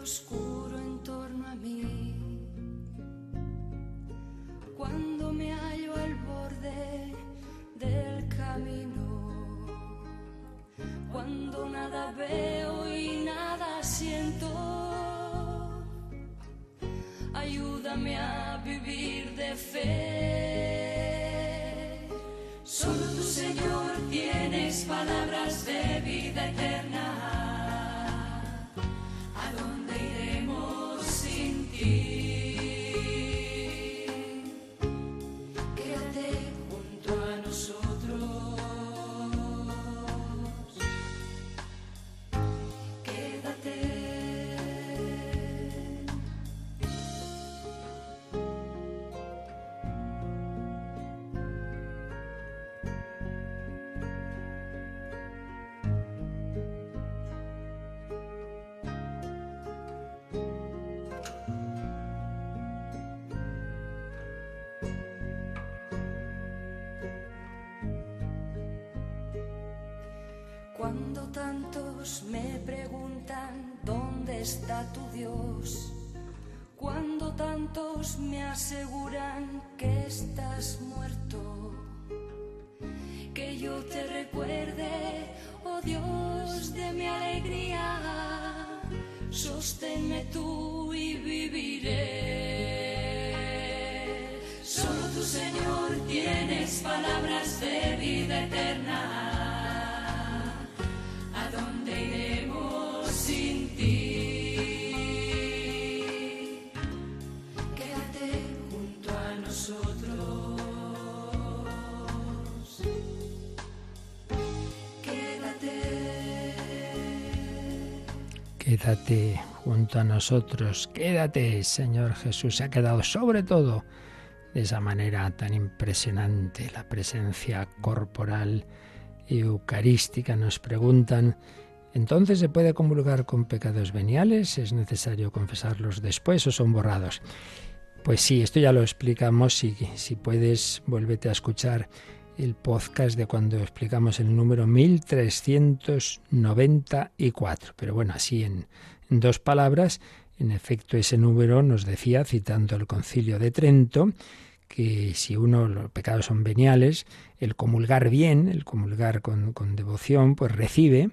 Cuando me preguntan dónde está tu Dios, cuando tantos me aseguran que estás muerto, que yo te recuerde, oh Dios de mi alegría, sosténme tú y viviré. Solo tu Señor tienes palabras de vida eterna. Quédate junto a nosotros, quédate, Señor Jesús. Se ha quedado sobre todo de esa manera tan impresionante la presencia corporal y eucarística. Nos preguntan, ¿entonces se puede comulgar con pecados veniales? ¿Es necesario confesarlos después o son borrados? Pues sí, esto ya lo explicamos. Si, si puedes, vuélvete a escuchar el podcast de cuando explicamos el número 1394. Pero bueno, así en, dos palabras, en efecto ese número nos decía, citando el concilio de Trento, que si uno, los pecados son veniales, el comulgar bien, el comulgar con, con devoción, pues recibe,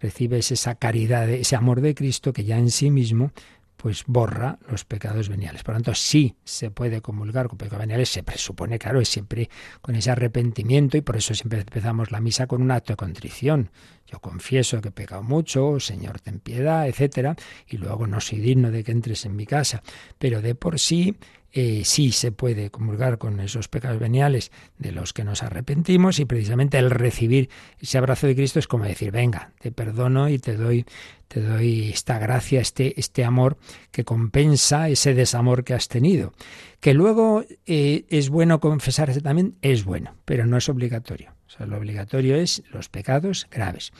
recibe esa caridad, ese amor de Cristo que ya en sí mismo pues borra los pecados veniales. Por lo tanto, sí se puede comulgar con pecados veniales, se presupone, claro, es siempre con ese arrepentimiento y por eso siempre empezamos la misa con un acto de contrición. Yo confieso que he pecado mucho, Señor, ten piedad, etcétera, y luego no soy digno de que entres en mi casa. Pero de por sí eh, sí se puede comulgar con esos pecados veniales de los que nos arrepentimos y precisamente el recibir ese abrazo de Cristo es como decir, venga, te perdono y te doy te doy esta gracia, este, este amor que compensa ese desamor que has tenido. Que luego eh, es bueno confesarse también, es bueno, pero no es obligatorio. O sea, lo obligatorio es los pecados graves.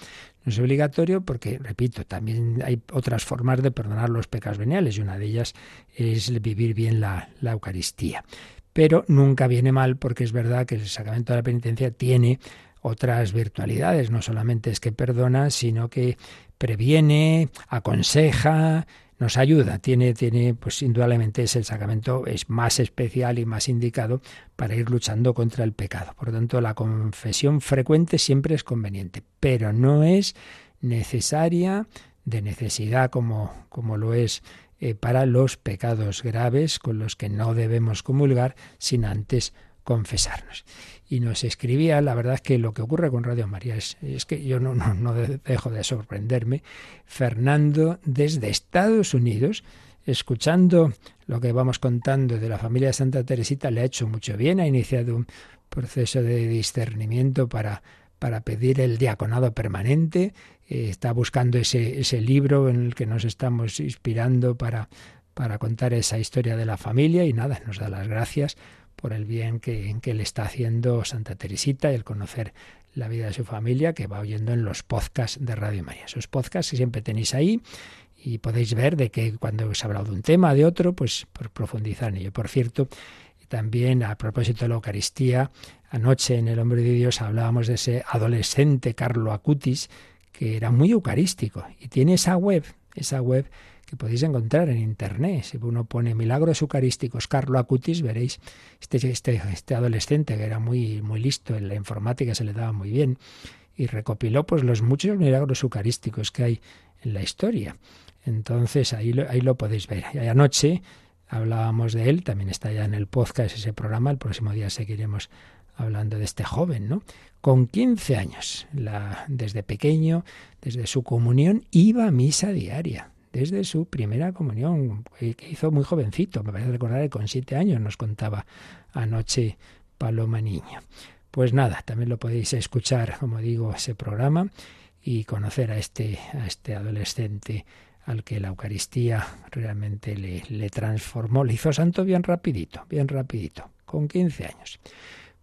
No es obligatorio porque, repito, también hay otras formas de perdonar los pecados veniales y una de ellas es vivir bien la, la Eucaristía. Pero nunca viene mal porque es verdad que el sacramento de la penitencia tiene otras virtualidades. No solamente es que perdona, sino que previene, aconseja, nos ayuda. Tiene, tiene, pues indudablemente es el sacramento es más especial y más indicado para ir luchando contra el pecado. Por lo tanto, la confesión frecuente siempre es conveniente, pero no es necesaria de necesidad como, como lo es eh, para los pecados graves con los que no debemos comulgar sin antes confesarnos. Y nos escribía, la verdad es que lo que ocurre con Radio María es, es que yo no, no, no dejo de sorprenderme, Fernando desde Estados Unidos, escuchando lo que vamos contando de la familia de Santa Teresita, le ha hecho mucho bien, ha iniciado un proceso de discernimiento para, para pedir el diaconado permanente, eh, está buscando ese, ese libro en el que nos estamos inspirando para, para contar esa historia de la familia y nada, nos da las gracias por el bien que, que le está haciendo Santa Teresita y el conocer la vida de su familia que va oyendo en los podcasts de Radio María. Esos podcasts que siempre tenéis ahí y podéis ver de que cuando os he hablado de un tema, de otro, pues por profundizar en ello. Por cierto, también a propósito de la Eucaristía, anoche en El Hombre de Dios hablábamos de ese adolescente Carlo Acutis, que era muy eucarístico y tiene esa web, esa web que podéis encontrar en internet. Si uno pone milagros eucarísticos Carlo Acutis, veréis este, este, este adolescente que era muy, muy listo en la informática, se le daba muy bien, y recopiló pues los muchos milagros eucarísticos que hay en la historia. Entonces ahí lo, ahí lo podéis ver. Y anoche hablábamos de él, también está ya en el podcast ese programa, el próximo día seguiremos hablando de este joven, ¿no? Con 15 años, la, desde pequeño, desde su comunión, iba a misa diaria, desde su primera comunión, que hizo muy jovencito, me parece recordar que con 7 años nos contaba anoche Paloma Niño. Pues nada, también lo podéis escuchar, como digo, ese programa y conocer a este, a este adolescente al que la Eucaristía realmente le, le transformó, le hizo santo bien rapidito, bien rapidito, con 15 años.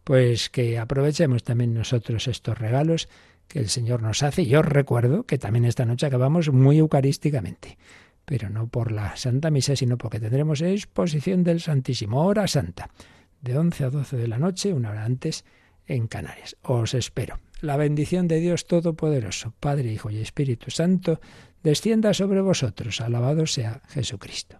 Pues que aprovechemos también nosotros estos regalos que el Señor nos hace. Yo recuerdo que también esta noche acabamos muy eucarísticamente, pero no por la Santa Misa, sino porque tendremos exposición del Santísimo, hora santa, de 11 a 12 de la noche, una hora antes, en Canarias. Os espero. La bendición de Dios Todopoderoso, Padre, Hijo y Espíritu Santo, descienda sobre vosotros. Alabado sea Jesucristo.